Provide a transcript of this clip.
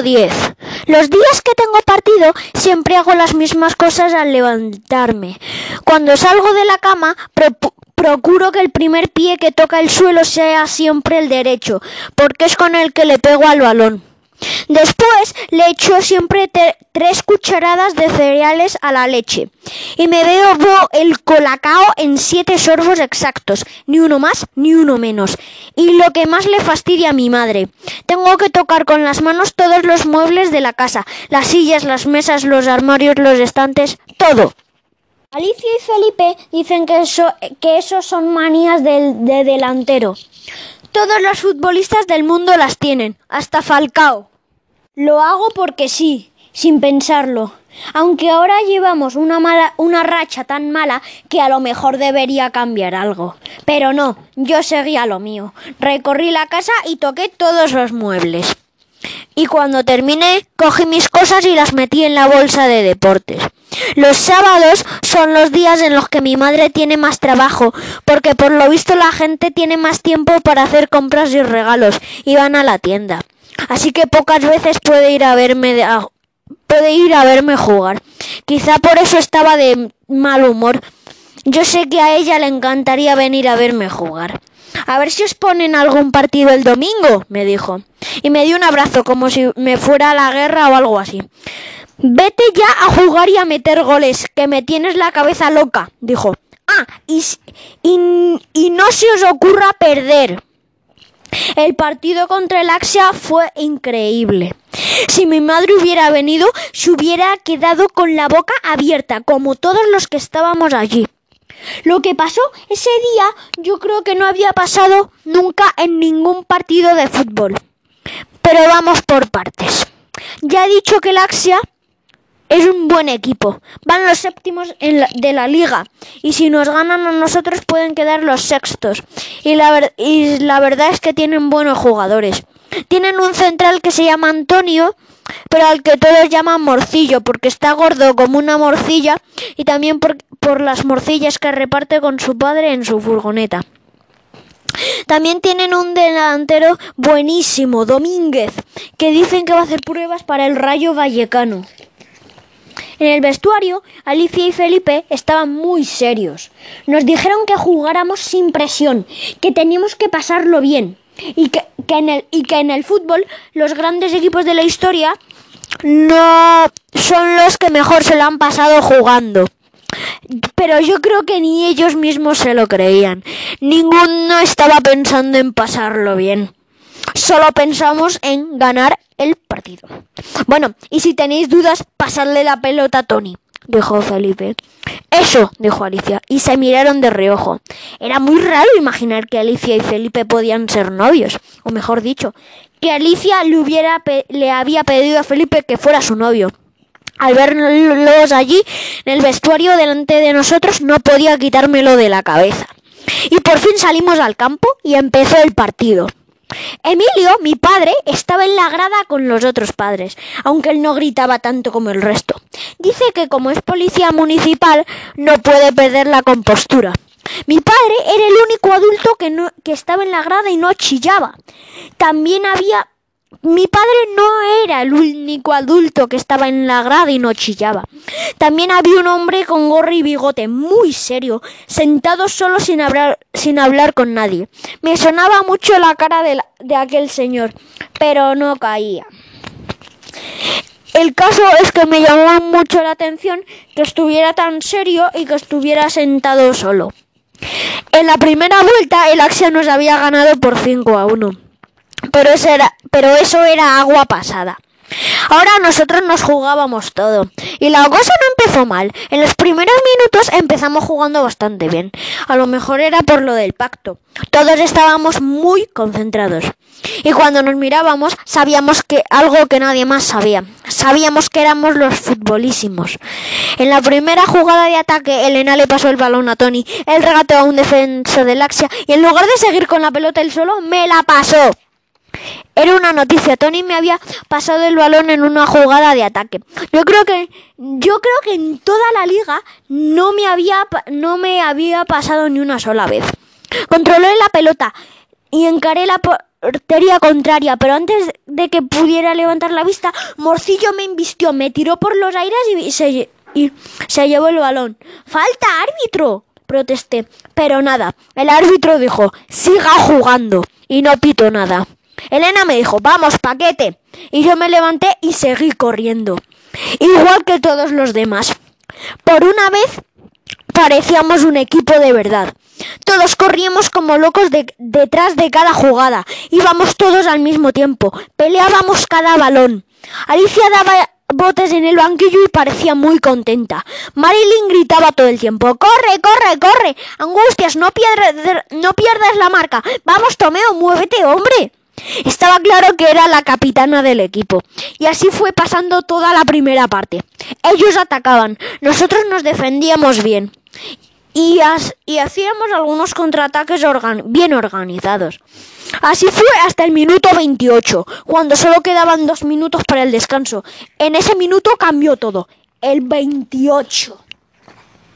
tengo diez. Los días que tengo partido siempre hago las mismas cosas al levantarme. Cuando salgo de la cama procuro que el primer pie que toca el suelo sea siempre el derecho, porque es con el que le pego al balón. Después le echo siempre tres cucharadas de cereales a la leche y me bebo el colacao en siete sorbos exactos, ni uno más ni uno menos. Y lo que más le fastidia a mi madre, tengo que tocar con las manos todos los muebles de la casa, las sillas, las mesas, los armarios, los estantes, todo. Alicia y Felipe dicen que eso, que son manías del, de delantero. Todos los futbolistas del mundo las tienen, hasta Falcao. Lo hago porque sí, sin pensarlo. Aunque ahora llevamos una una racha tan mala que a lo mejor debería cambiar algo. Pero no, yo seguía lo mío. Recorrí la casa y toqué todos los muebles. Y cuando terminé, cogí mis cosas y las metí en la bolsa de deportes. Los sábados son los días en los que mi madre tiene más trabajo, porque por lo visto la gente tiene más tiempo para hacer compras y regalos y van a la tienda así que pocas veces puede ir a verme puede ir a verme jugar. Quizá por eso estaba de mal humor. Yo sé que a ella le encantaría venir a verme jugar. A ver si os ponen algún partido el domingo, me dijo, y me dio un abrazo como si me fuera a la guerra o algo así. Vete ya a jugar y a meter goles, que me tienes la cabeza loca, dijo. Ah, y, y, y no se os ocurra perder. El partido contra el Axia fue increíble. Si mi madre hubiera venido, se hubiera quedado con la boca abierta, como todos los que estábamos allí. Lo que pasó ese día yo creo que no había pasado nunca en ningún partido de fútbol. Pero vamos por partes. Ya he dicho que el Axia es un buen equipo. Van los séptimos de la liga. Y si nos ganan a nosotros pueden quedar los sextos. La, y la verdad es que tienen buenos jugadores. Tienen un central que se llama Antonio, pero al que todos llaman morcillo, porque está gordo como una morcilla y también por, por las morcillas que reparte con su padre en su furgoneta. También tienen un delantero buenísimo, Domínguez, que dicen que va a hacer pruebas para el Rayo Vallecano. En el vestuario, Alicia y Felipe estaban muy serios. Nos dijeron que jugáramos sin presión, que teníamos que pasarlo bien y que, en, el, y que en el fútbol los grandes equipos de la historia no son los que mejor se lo han pasado jugando. Pero yo creo que ni ellos mismos se lo creían. Ninguno estaba pensando en pasarlo bien. Solo pensamos en ganar el partido. Bueno, y si tenéis dudas, pasadle la pelota a Tony, dijo Felipe. Eso, dijo Alicia, y se miraron de reojo. Era muy raro imaginar que Alicia y Felipe podían ser novios, o mejor dicho, que Alicia le, hubiera le había pedido a Felipe que fuera su novio. Al verlos allí, en el vestuario delante de nosotros, no podía quitármelo de la cabeza. Y por fin salimos al campo y empezó el partido. Emilio, mi padre, estaba en la grada con los otros padres, aunque él no gritaba tanto como el resto. Dice que como es policía municipal no puede perder la compostura. Mi padre era el único adulto que, no, que estaba en la grada y no chillaba. También había mi padre no era el único adulto que estaba en la grada y no chillaba. También había un hombre con gorro y bigote muy serio, sentado solo sin hablar, sin hablar con nadie. Me sonaba mucho la cara de, aquel señor, pero no caía. El caso es que me llamó mucho la atención que estuviera tan serio y que estuviera sentado solo. En la primera vuelta el Axia nos había ganado por 5 a 1 pero eso era, pero eso era agua pasada. Ahora nosotros nos jugábamos todo. Y la cosa no empezó mal. En los primeros minutos empezamos jugando bastante bien. A lo mejor era por lo del pacto. Todos estábamos muy concentrados. Y cuando nos mirábamos sabíamos que algo que nadie más sabía. Sabíamos que éramos los futbolísimos. En la primera jugada de ataque, Elena le pasó el balón a Tony. Él regateó a un defensor del Axia y en lugar de seguir con la pelota él solo, me la pasó. Era una noticia. Tony me había pasado el balón en una jugada de ataque. Yo creo que yo creo que en toda la liga no me había no me había pasado ni una sola vez. Controlé la pelota y encaré la portería contraria, pero antes de que pudiera levantar la vista, Morcillo me invistió, me tiró por los aires y se, y se llevó el balón. ¡Falta, árbitro! protesté. Pero nada, el árbitro dijo, siga jugando. Y no pito nada. Elena me dijo, vamos, paquete. Y yo me levanté y seguí corriendo. Igual que todos los demás. Por una vez parecíamos un equipo de verdad. Todos corríamos como locos detrás de cada jugada. Íbamos todos al mismo tiempo. Peleábamos cada balón. Alicia daba botes en el banquillo y parecía muy contenta. Marilyn gritaba todo el tiempo, ¡Corre, corre, corre! Angustias, no pierdas, no pierdas la marca. Vamos, Tomeo, muévete, hombre. Estaba claro que era la capitana del equipo. Y así fue pasando toda la primera parte. Ellos atacaban, nosotros nos defendíamos bien. Y, hacíamos algunos contraataques bien organizados. Así fue hasta el minuto 28, cuando solo quedaban dos minutos para el descanso. En ese minuto cambió todo. El 28.